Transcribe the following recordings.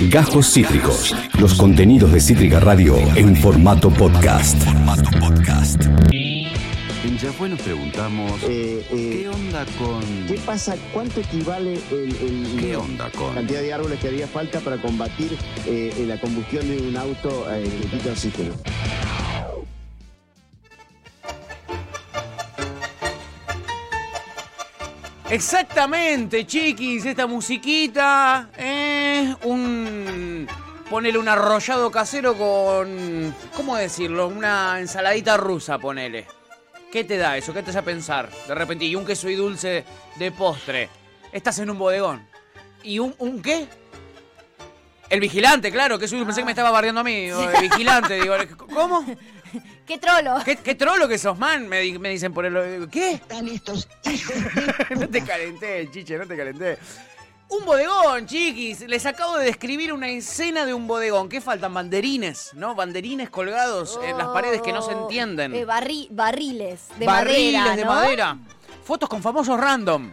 Gajos Cítricos. Los contenidos de Cítrica Radio en formato podcast. Ya fue, nos preguntamos, Eh, eh, ¿qué onda con...? ¿Qué pasa? ¿Cuánto equivale el, el- ¿Qué onda la con...? cantidad de árboles que haría falta para combatir eh, la combustión de un auto eh, que quita oxígeno? Exactamente, chiquis, esta musiquita, eh, un... Ponele un arrollado casero con... ¿Cómo decirlo? Una ensaladita rusa, ponele. ¿Qué te da eso? ¿Qué te hace pensar? De repente, y un queso y dulce de postre. Estás en un bodegón. ¿Y un, un qué? El vigilante, claro, que eso pensé que me estaba bardeando a mí. El vigilante, digo, ¿cómo? ¡Qué trolo! ¿Qué, qué trolo que sos, man? Me, di- me dicen por el... ¿Qué? Están estos hijos no te calenté, chiche, no te calenté. Un bodegón, chiquis. Les acabo de describir una escena de un bodegón. ¿Qué faltan? Banderines, ¿no? Banderines colgados en las paredes que no se entienden. Eh, barri- barriles de Barriles madera, de ¿no? madera. Fotos con famosos random.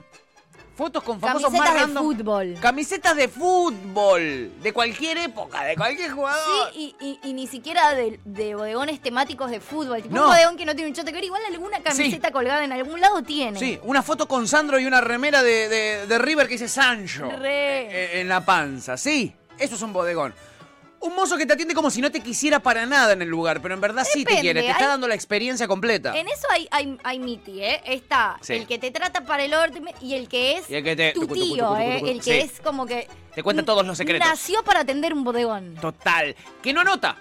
Fotos con famosos Camisetas más de fútbol. Camisetas de fútbol. De cualquier época, de cualquier jugador. Sí, y, y- y ni siquiera de, de bodegones temáticos de fútbol. Tipo No. un bodegón que no tiene un chote que ver, igual alguna camiseta colgada en algún lado tiene. Sí, una foto con Sandro y una remera de, de- de River que dice Sancho. Re. eh, En la panza, sí. Eso es un bodegón. Un mozo que te atiende como si no te quisiera para nada en el lugar, pero en verdad sí te quiere, te está hay- dando la experiencia completa. En eso hay, hay, hay miti, ¿eh? Está Sí. el que te trata para el orden y el que es el que te- tu tío, ¿eh? El que sí. es como que... Te cuenta todos los secretos. Nació para atender un bodegón. Total. Que no anota.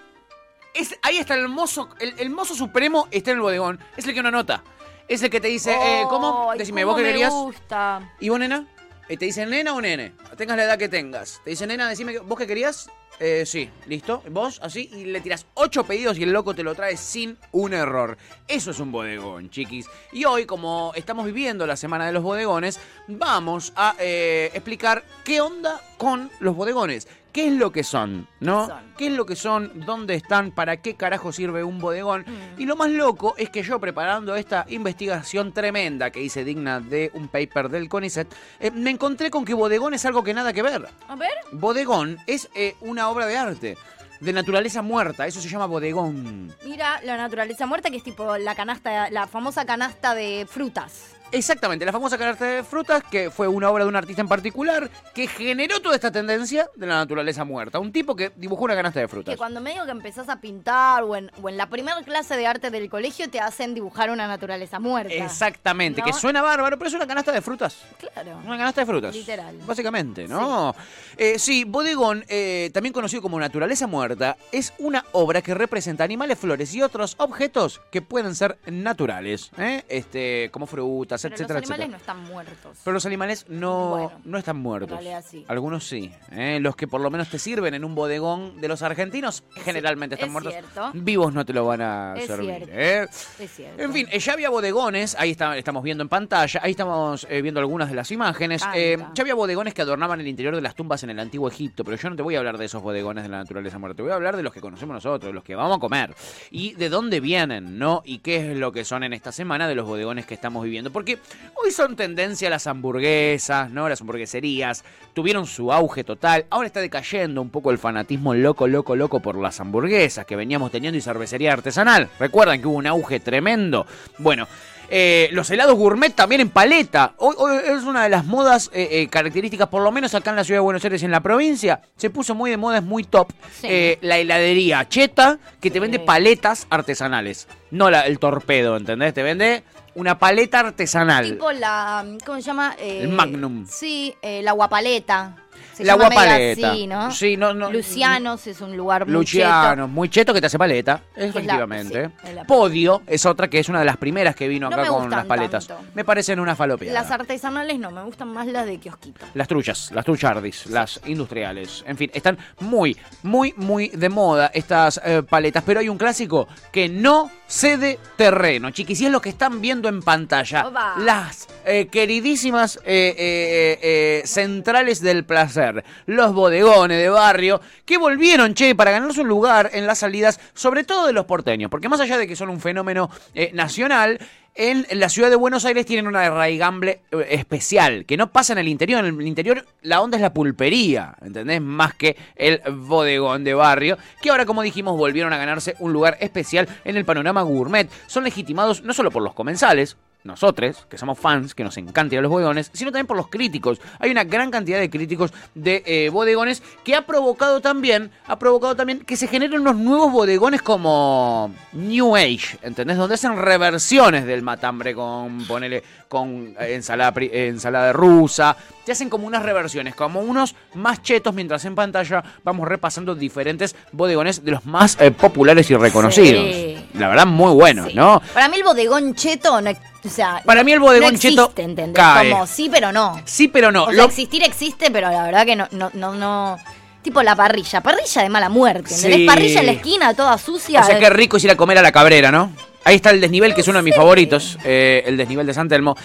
Es, ahí está el mozo, el, el mozo supremo está en el bodegón. Es el que no anota. Es el que te dice, eh, ¿cómo? Decime, cómo ¿vos qué me querías? gusta. ¿Y vos, nena? Eh, ¿Te dicen nena o nene? Tengas la edad que tengas. Te dicen nena, decime, ¿vos qué querías? Eh, sí, listo. ¿Vos? Así. Y le tiras ocho pedidos y el loco te lo trae sin un error. Eso es un bodegón, chiquis. Y hoy, como estamos viviendo la semana de los bodegones, vamos a eh, explicar qué onda con los bodegones. ¿Qué es lo que son? ¿No? ¿Qué son? ¿Qué es lo que son? ¿Dónde están? ¿Para qué carajo sirve un bodegón? Mm. Y lo más loco es que yo preparando esta investigación tremenda que hice digna de un paper del CONICET, eh, me encontré con que bodegón es algo que nada que ver. A ver. Bodegón es eh, una obra de arte, de naturaleza muerta, eso se llama bodegón. Mira la naturaleza muerta, que es tipo la canasta, la famosa canasta de frutas. Exactamente, la famosa canasta de frutas, que fue una obra de un artista en particular, que generó toda esta tendencia de la naturaleza muerta. Un tipo que dibujó una canasta de frutas. Que cuando medio que empezás a pintar o en, o en la primera clase de arte del colegio te hacen dibujar una naturaleza muerta. Exactamente, ¿No? que suena bárbaro, pero es una canasta de frutas. Claro. Una canasta de frutas. Literal. Básicamente, ¿no? Eh, sí, Bodegón, eh, también conocido como Naturaleza Muerta, es una obra que representa animales, flores y otros objetos que pueden ser naturales, ¿eh? este, como frutas, Pero etcétera, los animales etcétera. no están muertos. Pero los animales no, Bueno, no están muertos. en realidad sí. Algunos sí. ¿eh? Los que por lo menos te sirven en un bodegón de los argentinos generalmente están es muertos. cierto. Vivos no te lo van a Es servir. cierto. ¿eh? Es cierto. En fin, eh, ya había bodegones, ahí está- estamos viendo en pantalla, ahí estamos eh, viendo algunas de las imágenes. Eh, ya había bodegones que adornaban el interior de las tumbas en el antiguo Egipto, pero yo no te voy a hablar de esos bodegones de la naturaleza muerta, te voy a hablar de los que conocemos nosotros, de los que vamos a comer, y de dónde vienen, ¿no? Y qué es lo que son en esta semana de los bodegones que estamos viviendo. Porque hoy son tendencia las hamburguesas, ¿no? Las hamburgueserías, tuvieron su auge total, ahora está decayendo un poco el fanatismo loco, loco, loco por las hamburguesas que veníamos teniendo y cervecería artesanal. Recuerdan que hubo un auge tremendo. Bueno. Eh, los helados gourmet también en paleta. Hoy, hoy es una de las modas eh, eh, características, por lo menos acá en la ciudad de Buenos Aires y en la provincia. Se puso muy de moda, es muy top. Sí. Eh, la heladería Cheta, que te vende paletas artesanales. No la- el torpedo, ¿entendés? Te vende una paleta artesanal. Tipo la. ¿Cómo se llama? Eh, El Magnum. Sí, eh, la guapaleta. Se la guapaleta. así, ¿no? Sí, no, no. Lucianos es un lugar muy Luciano, muy cheto que te hace paleta, la- efectivamente. sí, es la- Podio es otra que es una de las primeras que vino No acá con las paletas. tanto. Me parecen una falopia. Las artesanales no, me gustan más las de kiosquito. Las truchas, las truchardis, las industriales. En fin, están muy, muy, muy de moda estas eh, paletas. Pero hay un clásico que no cede terreno, chiquis. Y es lo que están viendo en pantalla. Oba. Las eh, queridísimas eh, eh, eh, centrales del placer. Los bodegones de barrio que volvieron, che, para ganarse un lugar en las salidas, sobre todo de los porteños. Porque más allá de que son un fenómeno eh, nacional, en la ciudad de Buenos Aires tienen una arraigambre eh, especial, que no pasa en el interior. En el interior la onda es la pulpería, ¿entendés? Más que el bodegón de barrio, que ahora, como dijimos, volvieron a ganarse un lugar especial en el panorama gourmet. Son legitimados no solo por los comensales, nosotros, que somos fans, que nos encanta ir a los bodegones, sino también por los críticos. Hay una gran cantidad de críticos de eh, bodegones que ha provocado también, ha provocado también que se generen unos nuevos bodegones como New Age, ¿entendés? Donde hacen reversiones del matambre con, ponele, con ensalada, ensalada rusa. Te hacen como unas reversiones, como unos más chetos, mientras en pantalla vamos repasando diferentes bodegones de los más eh, populares y reconocidos. Sí. La verdad, muy bueno, Sí. ¿no? Para mí el bodegón cheto, no, o sea, Para mí el bodegón no cheto existe, ¿entendés? cae. Como sí, pero no. Sí, pero no. O sea, Lo- existir existe, pero la verdad que no, no, no, no. Tipo la parrilla, parrilla de mala muerte, ¿entendés? Sí. Parrilla en la esquina, toda sucia. O sea, qué rico es ir a comer a la Cabrera, ¿no? Ahí está el desnivel, que es uno de mis favoritos, eh, el desnivel de San Telmo.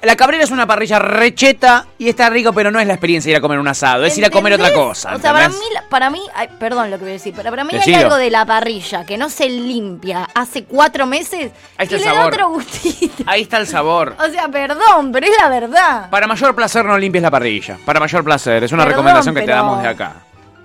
La Cabrera es una parrilla recheta y está rico, pero no es la experiencia de ir a comer un asado, es ir a comer otra cosa. O sea, para mí, para mí, ay, perdón lo que voy a decir, pero para mí hay Decilo. algo de la parrilla que no se limpia hace cuatro meses Ahí está y el le da sabor. otro gustito. Ahí está el sabor. O sea, perdón, pero es la verdad. Para mayor placer no limpies la parrilla. Para mayor placer, es una Perdón, recomendación que te damos de acá.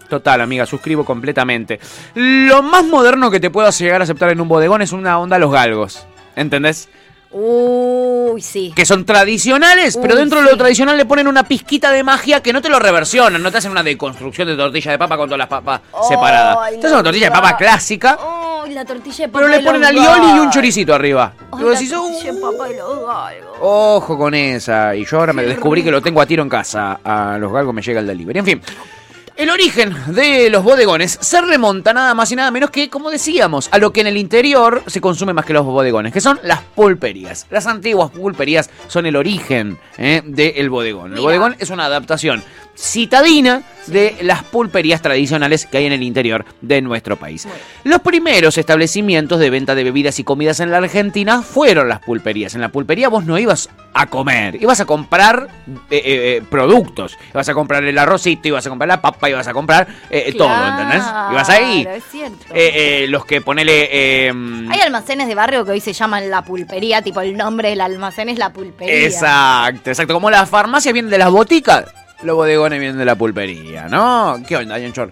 Total, amiga, suscribo completamente. Lo más moderno que te puedas llegar a aceptar en un bodegón es una onda a los galgos. ¿Entendés? Uy, sí. que son tradicionales, pero Uy, dentro de sí. lo tradicional le ponen una pizquita de magia que no te lo reversionan, no te hacen una deconstrucción de tortilla de papa con todas las papas separadas. Te hacen una tortilla de papa clásica, Uy, la tortilla de papa pero le ponen alioli y un choricito arriba. Y vos decís, tortilla de "Uh, papa de los galgos. Ojo con esa. Y yo ahora me descubrí que lo tengo a tiro en casa. A los galgos me llega el delivery. En fin. El origen de los bodegones se remonta nada más y nada menos que, como decíamos, a lo que en el interior se consume más que los bodegones, que son las pulperías. Las antiguas pulperías son el origen eh, del bodegón. El bodegón es una adaptación citadina de las pulperías tradicionales que hay en el interior de nuestro país. Los primeros establecimientos de venta de bebidas y comidas en la Argentina fueron las pulperías. En la pulpería vos no ibas a comer, ibas a comprar eh, eh, eh, productos. Ibas a comprar el arrocito, ibas a comprar la papa, ibas a comprar eh, eh, todo, ¿entendés? Ibas ahí. Claro, es cierto. Eh, los que ponele... Hay almacenes de barrio que hoy se llaman la pulpería, tipo el nombre del almacén es la pulpería. Exacto, exacto. Como las farmacias vienen de las boticas, los bodegones vienen de la pulpería, ¿no? ¿Qué onda, Shore?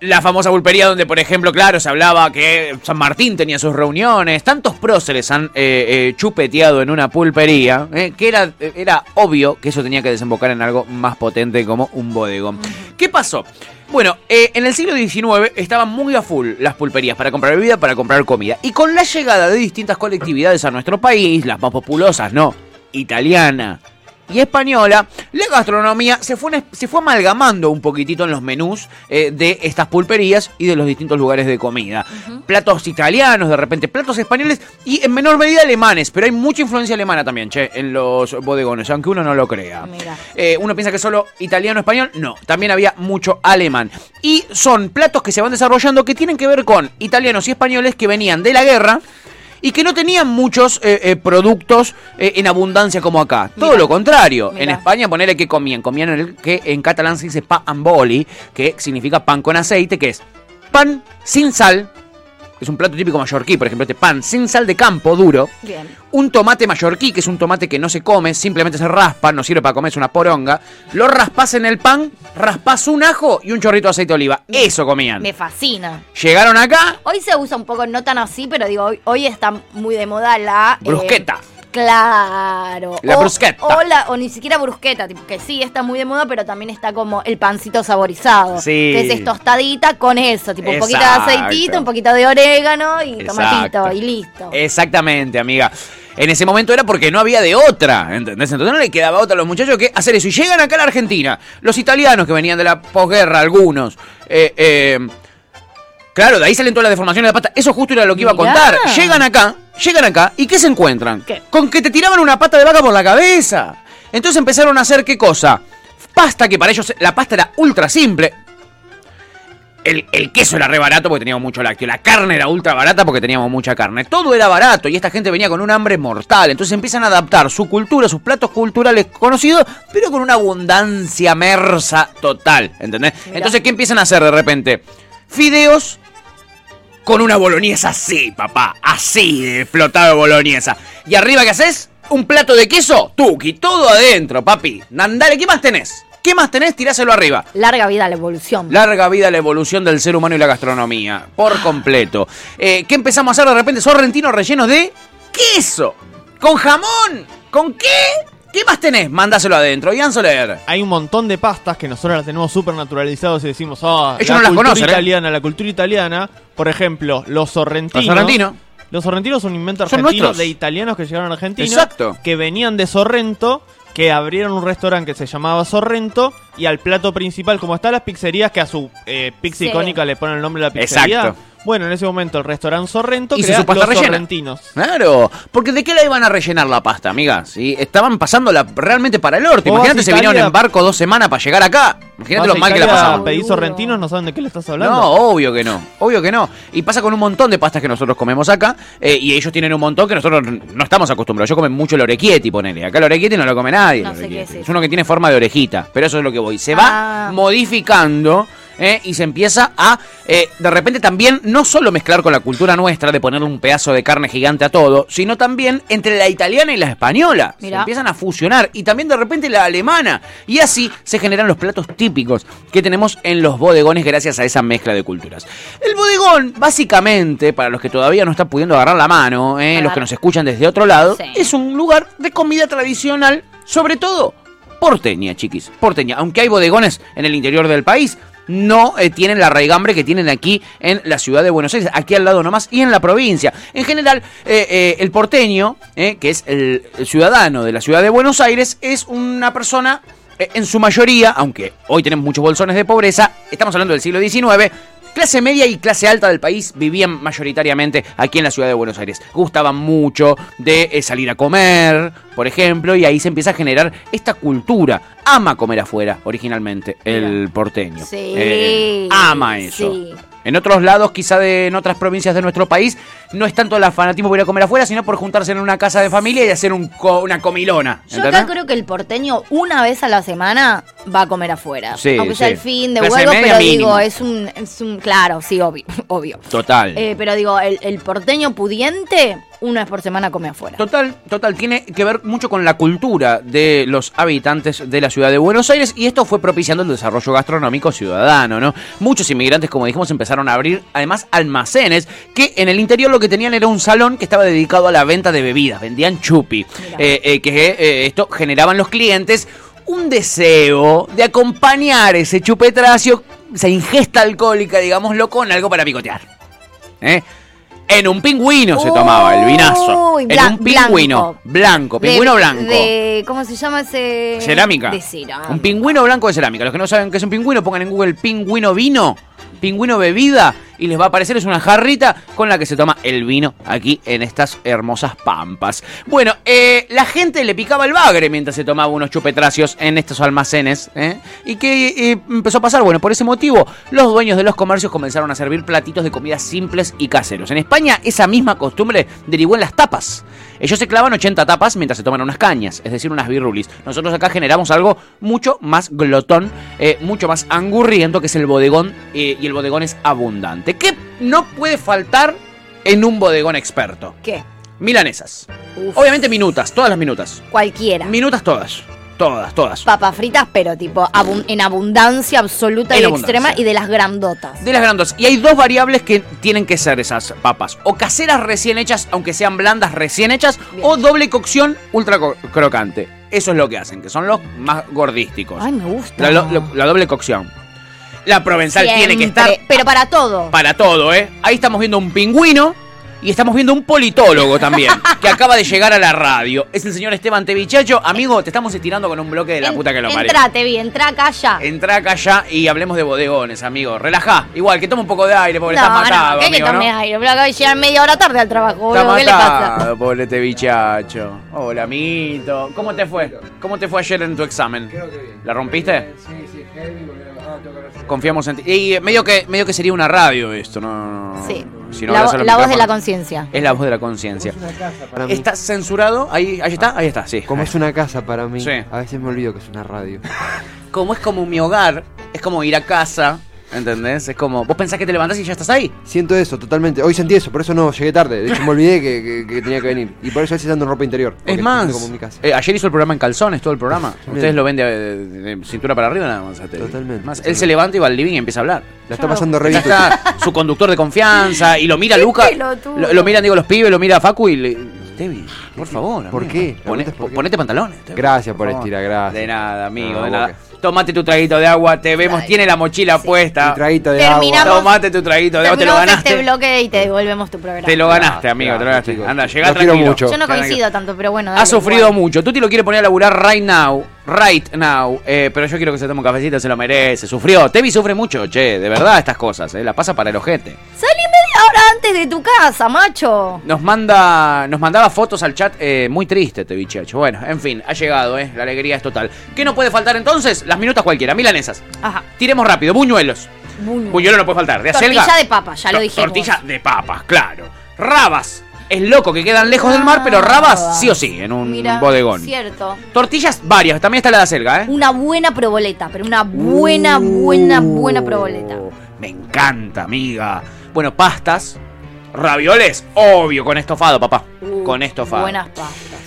La famosa pulpería donde, por ejemplo, claro, se hablaba que San Martín tenía sus reuniones. Tantos próceres han eh, eh, chupeteado en una pulpería eh, que era, era obvio que eso tenía que desembocar en algo más potente como un bodegón. ¿Qué pasó? Bueno, en el siglo XIX estaban muy a full las pulperías para comprar bebida, para comprar comida. Y con la llegada de distintas colectividades a nuestro país, las más populosas, no, italiana y española, la gastronomía se fue, se fue amalgamando un poquitito en los menús eh, de estas pulperías y de los distintos lugares de comida. Platos italianos, de repente platos españoles y en menor medida alemanes, pero hay mucha influencia alemana también, che, en los bodegones, aunque uno no lo crea. Eh, uno piensa que solo italiano, español, no, también había mucho alemán. Y son platos que se van desarrollando que tienen que ver con italianos y españoles que venían de la guerra y que no tenían muchos eh, eh, productos eh, en abundancia como acá. Todo lo contrario. En. España, ponele que comían. Comían el que en catalán se dice pa and boli, que significa pan con aceite, que es pan sin sal. Es un plato típico mallorquí, por ejemplo, este pan sin sal de campo duro. Bien. Un tomate mallorquí, que es un tomate que no se come, simplemente se raspa, no sirve para comer, es una poronga. Lo raspas en el pan, raspas un ajo y un chorrito de aceite de oliva. Eso comían. Me fascina. Llegaron acá, Hoy se usa un poco, no tan así, pero digo, hoy, hoy está muy de moda la... eh, brusqueta. Claro. La o, brusqueta. O, la- o ni siquiera brusqueta, tipo, que sí está muy de moda, pero también está como el pancito saborizado. Sí. Que es tostadita con eso, tipo un poquito de aceitito, un poquito de orégano y Exacto. tomatito y listo. Exactamente, amiga. En ese momento era porque no había de otra, ¿entendés? Entonces no le quedaba otra a los muchachos que hacer eso. Y llegan acá a la Argentina. Los italianos que venían de la posguerra, algunos. eh, eh, claro, de ahí salen todas las deformaciones de la pata. Eso justo era lo que iba a Mirá. contar. Llegan acá, llegan acá. ¿Y qué se encuentran? ¿Qué? Con que te tiraban una pata de vaca por la cabeza. Entonces empezaron a hacer qué cosa? Pasta, que para ellos la pasta era ultra simple. El, el queso era re barato porque teníamos mucho lácteo. La carne era ultra barata porque teníamos mucha carne. Todo era barato y esta gente venía con un hambre mortal. Entonces empiezan a adaptar su cultura, sus platos culturales conocidos, pero con una abundancia mersa total. ¿Entendés? Mirá. Entonces, ¿qué empiezan a hacer de repente? Fideos con una boloñesa así, papá. Así de flotado de boloñesa. ¿Y arriba qué haces? Un plato de queso, tuki, todo adentro, papi. Andale, ¿qué más tenés? ¿Qué más tenés? Tiráselo arriba. Larga vida a la evolución. Larga vida la evolución del ser humano y la gastronomía. Por completo. Eh, ¿Qué empezamos a hacer de repente? Sorrentinos rellenos de queso. Con jamón. ¿Con qué? ¿Qué más tenés? Mándaselo adentro. Ian Soler. Hay un montón de pastas que nosotros las tenemos súper naturalizadas y decimos, ah, Ellos la no las cultura conocen, ¿eh? italiana, la cultura italiana. Por ejemplo, los sorrentinos. Los sorrentinos. Los sorrentinos son un invento Son argentino nuestros. de italianos que llegaron a Argentina. Exacto. Que venían de Sorrento, que abrieron un restaurante que se llamaba Sorrento. Y al plato principal, como están las pizzerías, que a su eh, pizza Sí. icónica le ponen el nombre de la pizzería. Exacto. Bueno, en ese momento el restaurante Sorrento Hizo crea su pasta los rellena. sorrentinos. Claro, porque ¿de qué la iban a rellenar la pasta, amiga? ¿Sí? Estaban pasándola realmente para el orto. Vas Imagínate, se vinieron en barco dos semanas para llegar acá. Imagínate lo mal que la pasaban. pedir Boludo. sorrentinos, no saben de qué le estás hablando. No, obvio que no, obvio que no. Y pasa con un montón de pastas que nosotros comemos acá, eh, y ellos tienen un montón que nosotros no estamos acostumbrados. Yo comen mucho el orequietti, ponele. Acá el orequietti no lo come nadie. No sé qué es es eso. uno que tiene forma de orejita, pero eso es lo que voy. Se va Ah. modificando. Eh, y se empieza a, eh, de repente también, no solo mezclar con la cultura nuestra de ponerle un pedazo de carne gigante a todo, sino también entre la italiana y la española. Se empiezan a fusionar. Y también de repente la alemana. Y así se generan los platos típicos que tenemos en los bodegones gracias a esa mezcla de culturas. El bodegón, básicamente, para los que todavía no están pudiendo agarrar la mano, eh, los que nos escuchan desde otro lado, Sí. es un lugar de comida tradicional, sobre todo porteña, chiquis. Porteña. Aunque hay bodegones en el interior del país, no eh, tienen la raigambre que tienen aquí en la ciudad de Buenos Aires, aquí al lado nomás, y en la provincia. En general, eh, eh, el porteño, eh, que es el, el ciudadano de la ciudad de Buenos Aires, es una persona, en su mayoría, aunque hoy tenemos muchos bolsones de pobreza, estamos hablando del siglo XIX, Clase media y clase alta del país vivían mayoritariamente aquí en la ciudad de Buenos Aires. Gustaban mucho de salir a comer, por ejemplo, y ahí se empieza a generar esta cultura. Ama comer afuera, originalmente, el porteño. Sí. Eh, ama eso. sí. En otros lados, quizá de, en otras provincias de nuestro país, no es tanto la fanatismo por ir a comer afuera, sino por juntarse en una casa de familia y hacer un co- una comilona. Yo acá creo que el porteño una vez a la semana va a comer afuera. Sí, Aunque sea el fin de Clase huevo, media pero mínimo. digo, es un, es un. Claro, sí, obvio. obvio. Total. Eh, pero digo, el, el porteño pudiente, una vez por semana come afuera. Total, total, tiene que ver mucho con la cultura de los habitantes de la ciudad de Buenos Aires y esto fue propiciando el desarrollo gastronómico ciudadano, ¿no? Muchos inmigrantes, como dijimos, empezaron a abrir además almacenes que en el interior lo que tenían era un salón que estaba dedicado a la venta de bebidas, vendían chupi, eh, eh, que eh, esto generaban los clientes un deseo de acompañar ese chupetracio, esa ingesta alcohólica, digámoslo, con algo para picotear. ¿Eh? En un pingüino se tomaba el vinazo. Uy, en blan- un pingüino blanco. blanco, De- pingüino blanco. de- ¿Cómo se llama ese? Cerámica. De cerámica. Un pingüino blanco de cerámica. Los que no saben qué es un pingüino, pongan en Google pingüino vino, pingüino bebida y les va a aparecer es una jarrita con la que se toma el vino aquí en estas hermosas pampas. Bueno, eh, la gente le picaba el bagre mientras se tomaba unos chupetracios en estos almacenes. ¿eh? ¿Y qué eh, empezó a pasar? Bueno, por ese motivo, los dueños de los comercios comenzaron a servir platitos de comida simples y caseros. En España, esa misma costumbre derivó en las tapas. Ellos se clavan 80 tapas mientras se toman unas cañas, es decir, unas birrulis. Nosotros acá generamos algo mucho más glotón, mucho más angurriento, que es el bodegón, y el bodegón es abundante. ¿Qué no puede faltar en un bodegón experto? ¿Qué? Milanesas. Uf, Obviamente minutas, todas las minutas. cualquiera. Minutas todas. Todas, todas. Papas fritas, pero tipo abun- en abundancia absoluta En y abundancia. extrema y de las grandotas. De las grandes. Y hay dos variables que tienen que ser esas papas. O caseras recién hechas, aunque sean blandas recién hechas, Bien. o doble cocción ultra co- crocante. Eso es lo que hacen, que son los más gordísticos. Ay, me gusta. La doble cocción. La provenzal tiene que estar Pero para todo. para todo, ¿eh? Ahí estamos viendo un pingüino y estamos viendo un politólogo también, que acaba de llegar a la radio. Es el señor Esteban Tevichacho. Amigo, te estamos estirando con un bloque de la En- puta que lo parió. Entrate bien, entra acá ya. Entra acá ya y hablemos de bodegones, amigo. Relajá. Igual, que toma un poco de aire porque no, estás matado, no, ¿qué que tomé ¿no? aire? Pero acabo de llegar media hora tarde al trabajo, Está boludo. ¿Qué le pasa? matado, pobre Tevichacho. Hola, amito. ¿Cómo te fue? ¿Cómo te fue ayer en tu examen? Creo que bien. ¿La rompiste? Sí, sí, heavy, Confiamos en ti. Y medio que, medio que sería una radio esto, ¿no? no- Sí. Si no la, vo- voz de la conciencia. Es la voz de la conciencia. Es una casa para mí. ¿Está censurado? Ahí, ahí está, ahí está, sí. Como es una casa para mí, Sí. a veces me olvido que es una radio. Como es como mi hogar, es como ir a casa, ¿Entendés? Es como, vos pensás que te levantás y ya estás ahí. Siento eso, totalmente. Hoy sentí eso, por eso no llegué tarde. De hecho, me olvidé que, que- que tenía que venir. Y por eso a veces ando en ropa interior. porque Es estoy más, como en mi casa. eh, ayer hizo el programa en calzones, todo el programa. Ustedes lo ven de, de- de cintura para arriba nada más. a Teddy. Totalmente, Más, él totalmente. se levanta y va al living y empieza a hablar. La está pasando re Ya bien. está su conductor de confianza y lo mira Luca. pelotudo. Lo, lo miran, digo, los pibes, lo mira Facu y le. Tevi, por favor. ¿Por amigo, qué? Pone- por ponete pantalones. Tevi, Gracias por favor. estirar, gracias. De nada, amigo, No, de nada. que- Tomate tu traguito de agua, te vemos, tiene la mochila puesta. Un traguito de Terminamos. agua. Tomate tu traguito de agua, te lo ganaste. este bloque y te devolvemos tu programa. Te lo ganaste, amigo, te lo ganaste. chicos. Anda, quiero tranquilo. mucho. Yo no coincido tanto, pero bueno. Ha dale, sufrido igual. mucho. Tuti lo quiere poner a laburar right now. Right now. Eh, pero yo quiero que se tome un cafecito, se lo merece. Sufrió. Tevi sufre mucho, che. De verdad, estas cosas. Eh, la pasa para el ojete. Hora antes de tu casa, macho. Nos manda, nos mandaba fotos al chat eh, muy triste, Tevi Chacho. Bueno, en fin, ha llegado, eh. La alegría es total. ¿Qué no puede faltar entonces? Las minutas cualquiera. Milanesas. Ajá. Tiremos rápido. Buñuelos. Buñuelo. Buñuelo no puede faltar. De Tortilla acelga. de papa, ya lo dijimos. Tortilla de papas, claro. Rabas. Es loco que quedan lejos del mar, pero rabas sí o sí, en un bodegón. Cierto. Tortillas varias, también está la de acelga, ¿eh? Una buena proboleta, pero una buena, buena, buena proboleta. Uh, Me encanta, amiga. Bueno, pastas, ravioles, obvio, con estofado, papá. Uh, con estofado. Buenas pastas.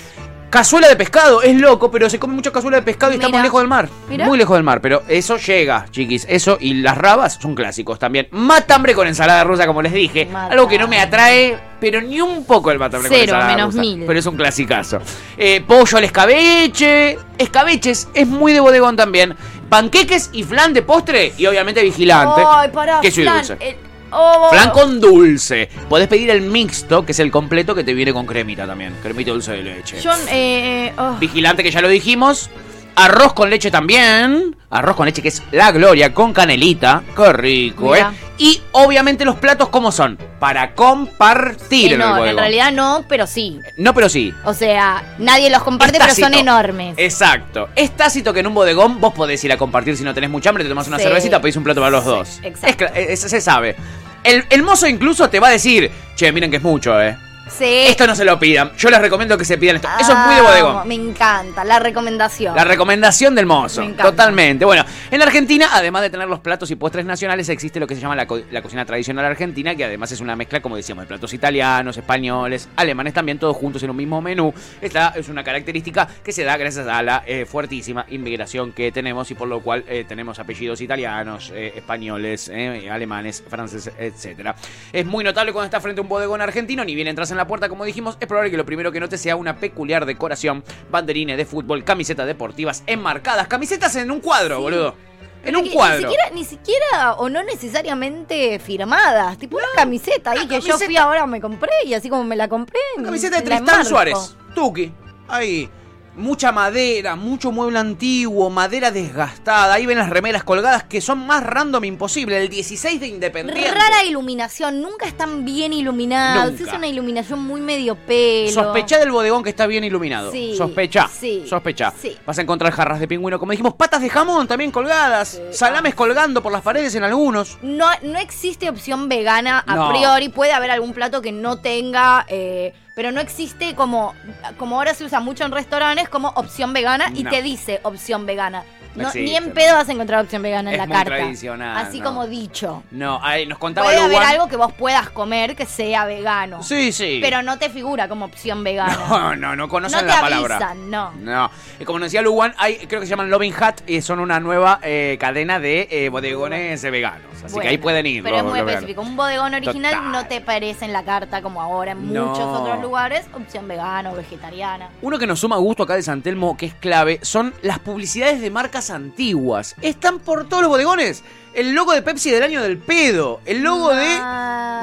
Cazuela de pescado, es loco, pero se come mucha cazuela de pescado y estamos lejos del mar. Muy lejos del mar, pero eso llega, chiquis. Eso y las rabas son clásicos también. Matambre con ensalada rusa, como les dije. Matambre. Algo que no me atrae, pero ni un poco el matambre con Cero, ensalada menos rusa. mil. Pero es un clasicazo. Eh, pollo al escabeche. Escabeches, es muy de bodegón también. Panqueques y flan de postre y obviamente vigilante. Ay, pará, flan, dulce. Oh. Flan con dulce. Podés pedir el mixto, que es el completo que te viene con cremita también. Cremita dulce de leche. Yo, eh, oh. Vigilante, que ya lo dijimos. Arroz con leche también. Arroz con leche, que es la gloria, con canelita. Qué rico, Mira. ¿eh? Y obviamente los platos, ¿cómo son? Para compartir Eh, en el no, en realidad no, pero sí. No, pero sí. O sea, nadie los comparte, pero son enormes. Exacto. Es tácito que en un bodegón vos podés ir a compartir si no tenés mucha hambre, te tomás una Sí. cervecita, pedís un plato para los Sí, dos. exacto. Es- se sabe. El, el mozo incluso te va a decir, che, miren que es mucho, eh. Sí. Esto no se lo pidan. Yo les recomiendo que se pidan esto. Eso es muy de bodegón. Me encanta, la recomendación. La recomendación del mozo. Me encanta. Totalmente. Bueno, en la Argentina, además de tener los platos y postres nacionales, existe lo que se llama la, co- la cocina tradicional argentina, que además es una mezcla, como decíamos, de platos italianos, españoles, alemanes también, todos juntos en un mismo menú. Esta es una característica que se da gracias a la eh, fuertísima inmigración que tenemos y por lo cual eh, tenemos apellidos italianos, eh, españoles, alemanes, franceses, etcétera. Es muy notable cuando estás frente a un bodegón argentino, ni bien entras en la puerta, como dijimos, es probable que lo primero que notes sea una peculiar decoración, banderines de fútbol, camisetas deportivas enmarcadas, camisetas en un cuadro, boludo. En un cuadro. Ni siquiera, ni siquiera, o no necesariamente firmadas. Tipo una camiseta ahí que yo fui ahora me compré y así como me la compré. Una camiseta de la Tristán. Suárez. Tuki. Ahí. Mucha madera, mucho mueble antiguo, madera desgastada. Ahí ven las remeras colgadas que son más random imposible. El 16 de Independiente. Rara iluminación, nunca están bien iluminados. Nunca. Es una iluminación muy medio pelo. Sospecha del bodegón que está bien iluminado. Sí, Sospecha. sí, Sospecha. sí. Vas a encontrar jarras de pingüino, como dijimos, patas de jamón también colgadas, salames colgando por las paredes en algunos. No, no existe opción vegana a No. priori. Puede haber algún plato que no tenga. eh, pero no existe como. Como ahora se usa mucho en restaurantes, como opción vegana y No. te dice opción vegana. No existe, ni en pedo vas a encontrar opción vegana en Es la muy carta. tradicional, Así no. como dicho. No, ahí nos contaba Puede haber algo que vos puedas comer que sea vegano. Sí, sí. Pero no te figura como opción vegana. No, no, no conocen No te la palabra. avisan, no. No. Y como nos decía Luwan, hay, creo que se llaman Loving Hat y son una nueva eh, cadena de eh, bodegones eh, veganos. Así Bueno, que ahí pueden ir. Pero es muy específico. Un bodegón original Total. no te aparece en la carta como ahora en No. muchos otros lugares. Opción vegana o vegetariana. Uno que nos suma gusto acá de San Telmo, que es clave, son las publicidades de marcas antiguas. Están por todos los bodegones. El logo de Pepsi del año del pedo. El logo de,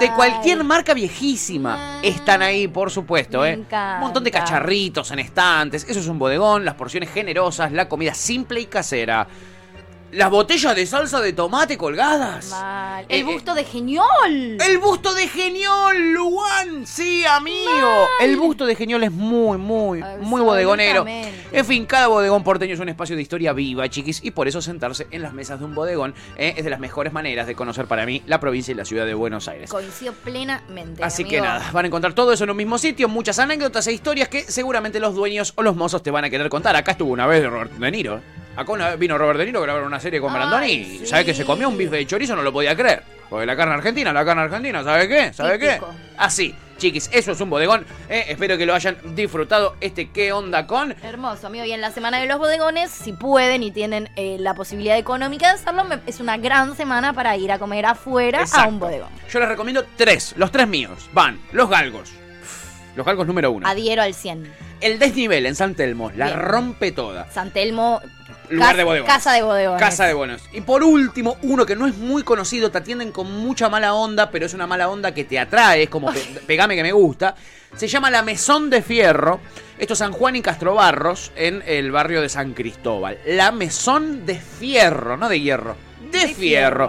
de cualquier marca viejísima. Ay. Están ahí, por supuesto, Me ¿eh? encanta. Un montón de cacharritos en estantes. Eso es un bodegón. Las porciones generosas, la comida simple y casera. Las botellas de salsa de tomate colgadas. Mal. Eh, El busto de Geniol. El busto de Geniol, Luan, sí, amigo. El busto de Geniol es muy, muy, muy bodegonero. En fin, cada bodegón porteño es un espacio de historia viva, chiquis, y por eso sentarse en las mesas de un bodegón eh, es de las mejores maneras de conocer para mí la provincia y la ciudad de Buenos Aires. Coincido plenamente. Así amigo. que nada, van a encontrar todo eso en un mismo sitio, muchas anécdotas e historias que seguramente los dueños o los mozos te van a querer contar. Acá estuvo una vez Robert De Niro. Acá una vez vino Robert De Niro a grabar una serie con Brandoni y sí. ¿sabe que se comió un bife de chorizo? No lo podía creer. Porque la carne argentina, la carne argentina, ¿sabe qué? ¿Sabe qué? Así, chiquis, eso es un bodegón. Eh, espero que lo hayan disfrutado. Este ¿Qué onda con? Hermoso, amigo. Y en la semana de los bodegones, si pueden y tienen eh, la posibilidad económica de hacerlo, es una gran semana para ir a comer afuera a un bodegón. Yo les recomiendo tres, los tres míos. Van, los galgos. Los galgos número uno. Adhiero al 100. El desnivel en San Telmo, la Bien. rompe toda. San Telmo, Lugar de bodegones. casa de bodegones. Casa de bonos. Y por último, uno que no es muy conocido, te atienden con mucha mala onda, pero es una mala onda que te atrae, es como pe- pegame que me gusta. Se llama La Mesón de Fierro. Esto es San Juan y Castrobarros, en el barrio de San Cristóbal. La Mesón de Fierro, no de hierro, de, De fierro.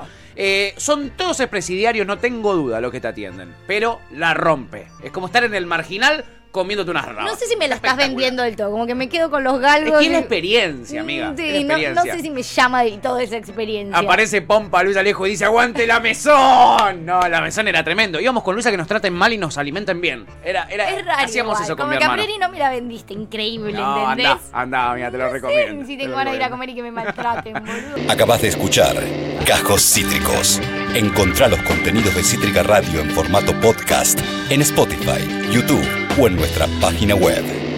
fierro. Eh, son todos presidiarios, no tengo duda los que te atienden. Pero la rompe. Es como estar en el marginal comiéndote unas rabas. No sé si me la estás vendiendo del todo, como que me quedo con los Es galgos. que es la y- experiencia, amiga. Mm, Sí, la no, sé si me llama de toda esa experiencia. Aparece Pompa Luis Alejo y dice, aguante la mesón. No, la mesón era tremendo. Íbamos con Luisa que nos traten mal y nos alimenten bien. Era, era, Es raro. hacíamos igual, eso con como mi que a hermano. no me la vendiste increíble, No, ¿entendés? anda, anda, amiga, te lo No sé recomiendo. Si te tengo ganas de ir a recomiendo. comer y que me maltraten, boludo. Acabas de escuchar Cajos Cítricos. Encontrá los contenidos de Cítrica Radio en formato podcast en Spotify, YouTube o en nuestra página web.